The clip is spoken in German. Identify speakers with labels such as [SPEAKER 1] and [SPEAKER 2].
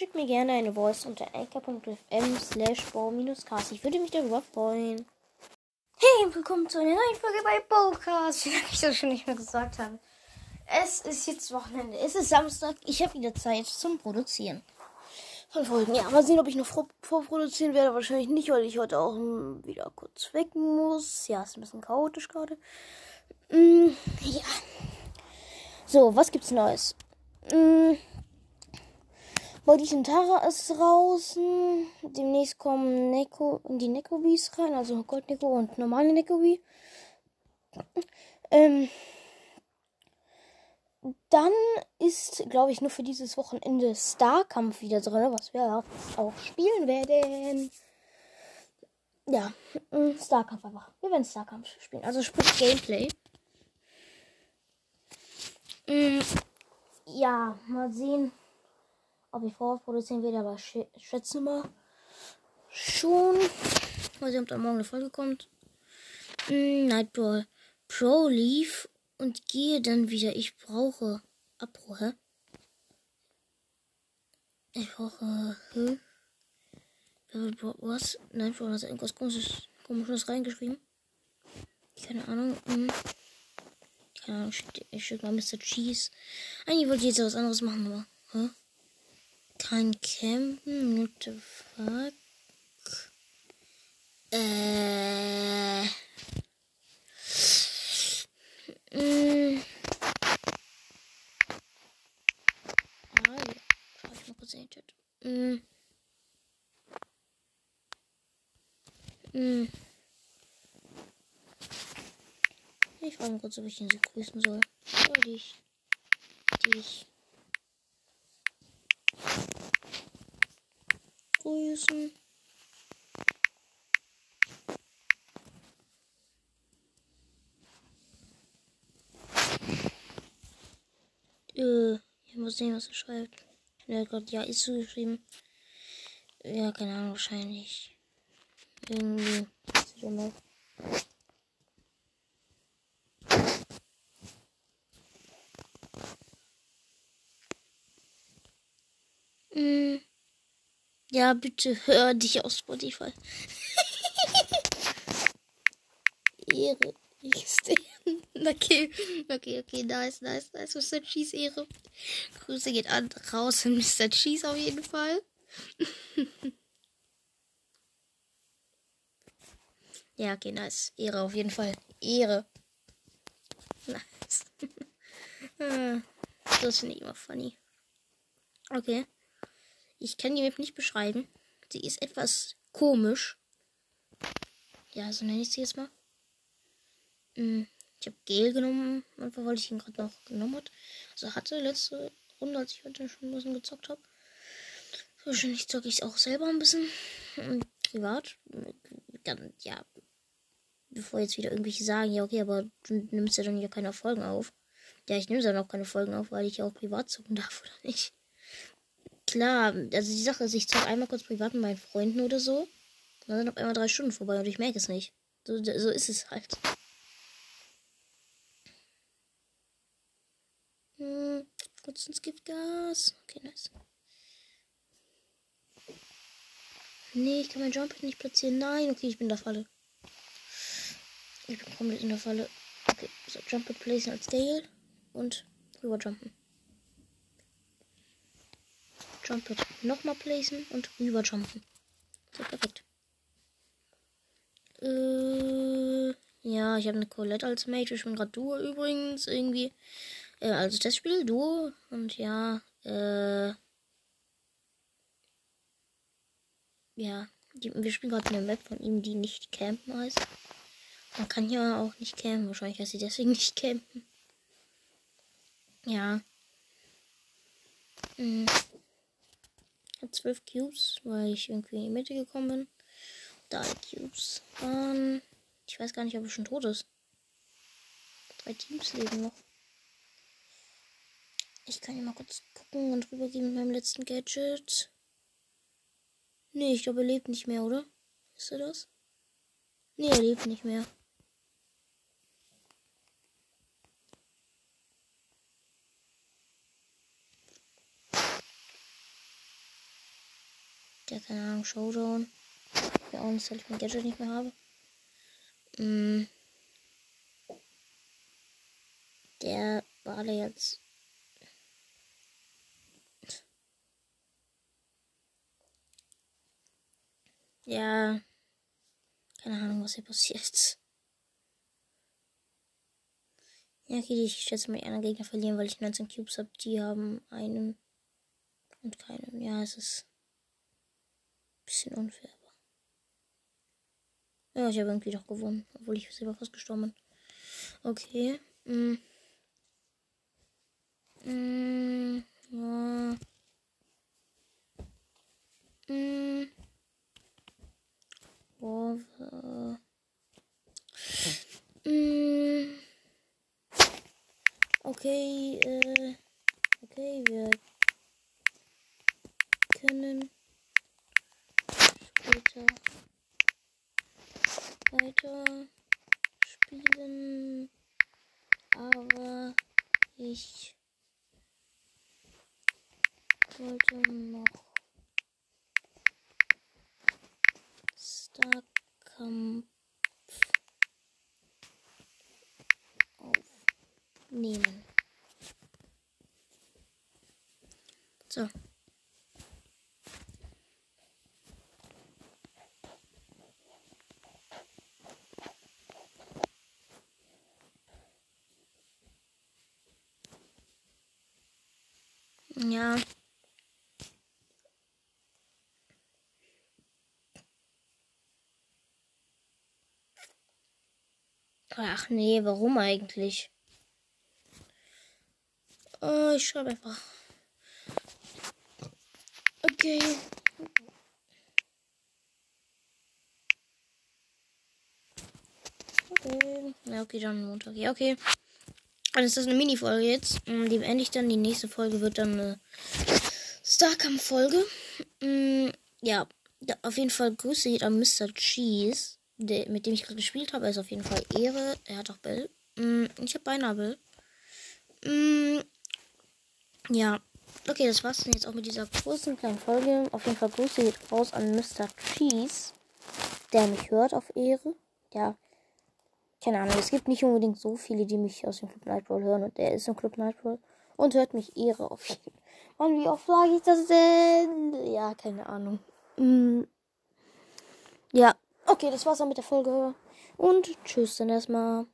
[SPEAKER 1] schickt mir gerne eine Voice unter anchor.fm slash cast Ich würde mich darüber freuen. Hey, willkommen zu einer neuen Folge bei Bowcast. Wie ich das schon nicht mehr gesagt habe. Es ist jetzt Wochenende. Es ist Samstag. Ich habe wieder Zeit zum Produzieren von Folgen. Ja, mal sehen, ob ich noch vorproduzieren werde. Wahrscheinlich nicht, weil ich heute auch wieder kurz weg muss. Ja, ist ein bisschen chaotisch gerade. Mm, ja. So, was gibt's Neues? Mm, Body Tara ist draußen. Demnächst kommen Neko, die Nekobis rein, also Gold Neko und normale Nekobi. Ähm, dann ist, glaube ich, nur für dieses Wochenende Starkampf wieder drin, was wir auch spielen werden. Ja, mm, Starkampf einfach. Wir werden Starkampf spielen. Also sprich Gameplay. Mm, ja, mal sehen, ob ich vorproduzieren werde, aber ich schätze mal schon. Mal sehen, ob da morgen eine Folge kommt. Mm, Nightball Pro lief und gehe dann wieder. Ich brauche Abbruch, hä? Ich brauche. Hä? Was? Nein, Bro, hat irgendwas komisches, komisches reingeschrieben. Keine Ahnung. Hm. Keine Ahnung, ich schicke mal Mr. Cheese. Eigentlich wollte ich jetzt was anderes machen, aber. Hä? Kein Campen, what the fuck? Äh. Mm. Ah, ja. Schau ich den Chat. Mm. Mm. Ich frage mal kurz, ob ich ihn so grüßen soll. Soll dich. Dich. Grüßen. Äh, ich muss sehen, was er schreibt. Hat gerade ja ist zugeschrieben. Ja, keine Ahnung, wahrscheinlich. Irgendwie. Mm. Ja, bitte hör dich auf Spotify. Ehre. Ich. Okay, okay, okay, nice, nice, nice. Mr. Cheese Ehre. Grüße geht an raus in Mr. Cheese auf jeden Fall. ja, okay, nice. Ehre auf jeden Fall. Ehre. Nice. das finde ich immer funny. Okay. Ich kann die Map nicht beschreiben. Sie ist etwas komisch. Ja, so nenne ich sie jetzt mal. Hm. Ich habe Gel genommen, einfach weil ich ihn gerade noch genommen hat. Also hatte letzte Runde, als ich heute schon ein bisschen gezockt habe. Wahrscheinlich zocke ich es auch selber ein bisschen. Privat. Dann, ja. Bevor jetzt wieder irgendwelche sagen, ja, okay, aber du nimmst ja dann ja keine Folgen auf. Ja, ich nehme dann auch keine Folgen auf, weil ich ja auch privat zocken darf, oder nicht? Klar, also die Sache ist, ich zocke einmal kurz privat mit meinen Freunden oder so. Dann sind auf einmal drei Stunden vorbei und ich merke es nicht. So, so ist es halt. Hm, kurz ins Giftgas. Okay, nice. Nee, ich kann mein Jump nicht platzieren. Nein, okay, ich bin in der Falle. Ich bin komplett in der Falle. Okay, so Jump placen als Gale und rüber jumpen. Jump nochmal placen und rüber jumpen. So, perfekt. Äh, ja, ich habe eine Colette als Mage. Ich bin gerade Duo übrigens. Irgendwie äh, also das Spiel Duo und ja, äh, ja, die, wir spielen gerade eine Map von ihm, die nicht campen heißt. Man kann ja auch nicht campen, wahrscheinlich heißt sie deswegen nicht campen. Ja. Hm. Hat zwölf Cubes, weil ich irgendwie in die Mitte gekommen bin. Drei Cubes. Ähm, ich weiß gar nicht, ob er schon tot ist. Drei Teams leben noch. Ich kann hier mal kurz gucken und rübergehen mit meinem letzten Gadget. Nee, ich glaube, er lebt nicht mehr, oder? Ist er das? Nee, er lebt nicht mehr. Der, keine Ahnung, Showdown. Ja, nicht, weil ich mein Gadget nicht mehr habe. Mm. Der war da jetzt. Ja. Keine Ahnung, was hier passiert. Ja, okay, ich schätze mal, anderen Gegner verlieren, weil ich 19 Cubes habe. Die haben einen und keinen. Ja, es ist bisschen unfair. Ja, ich habe irgendwie doch gewonnen, obwohl ich selber fast gestorben bin. Okay. Mm. Mm, ja. Mm. Oh. Okay, äh, okay, wir können später weiter spielen, aber ich wollte noch Starkampf aufnehmen. So. Ja. Ach nee, warum eigentlich? Oh, ich schreibe einfach. Okay. Okay. Okay, dann Montag. Ja, okay. Also ist das eine Mini-Folge jetzt. Mm, die beende ich dann. Die nächste Folge wird dann eine Starkampf-Folge. Mm, ja, auf jeden Fall Grüße geht an Mr. Cheese der, mit dem ich gerade gespielt habe, ist auf jeden Fall Ehre. Er hat auch Bell. Mm, ich habe beinahe Bell. Ja. Okay, das war's dann jetzt auch mit dieser kurzen kleinen Folge. Auf jeden Fall Grüße geht raus an Mr. Cheese, der mich hört auf Ehre. Ja. Keine Ahnung, es gibt nicht unbedingt so viele, die mich aus dem Club Nightball hören. Und der ist im Club Nightball und hört mich Ehre auf. Mann, wie oft sage ich das denn? Ja, keine Ahnung. Mm. Ja, Okay, das war's dann mit der Folge. Und tschüss dann erstmal.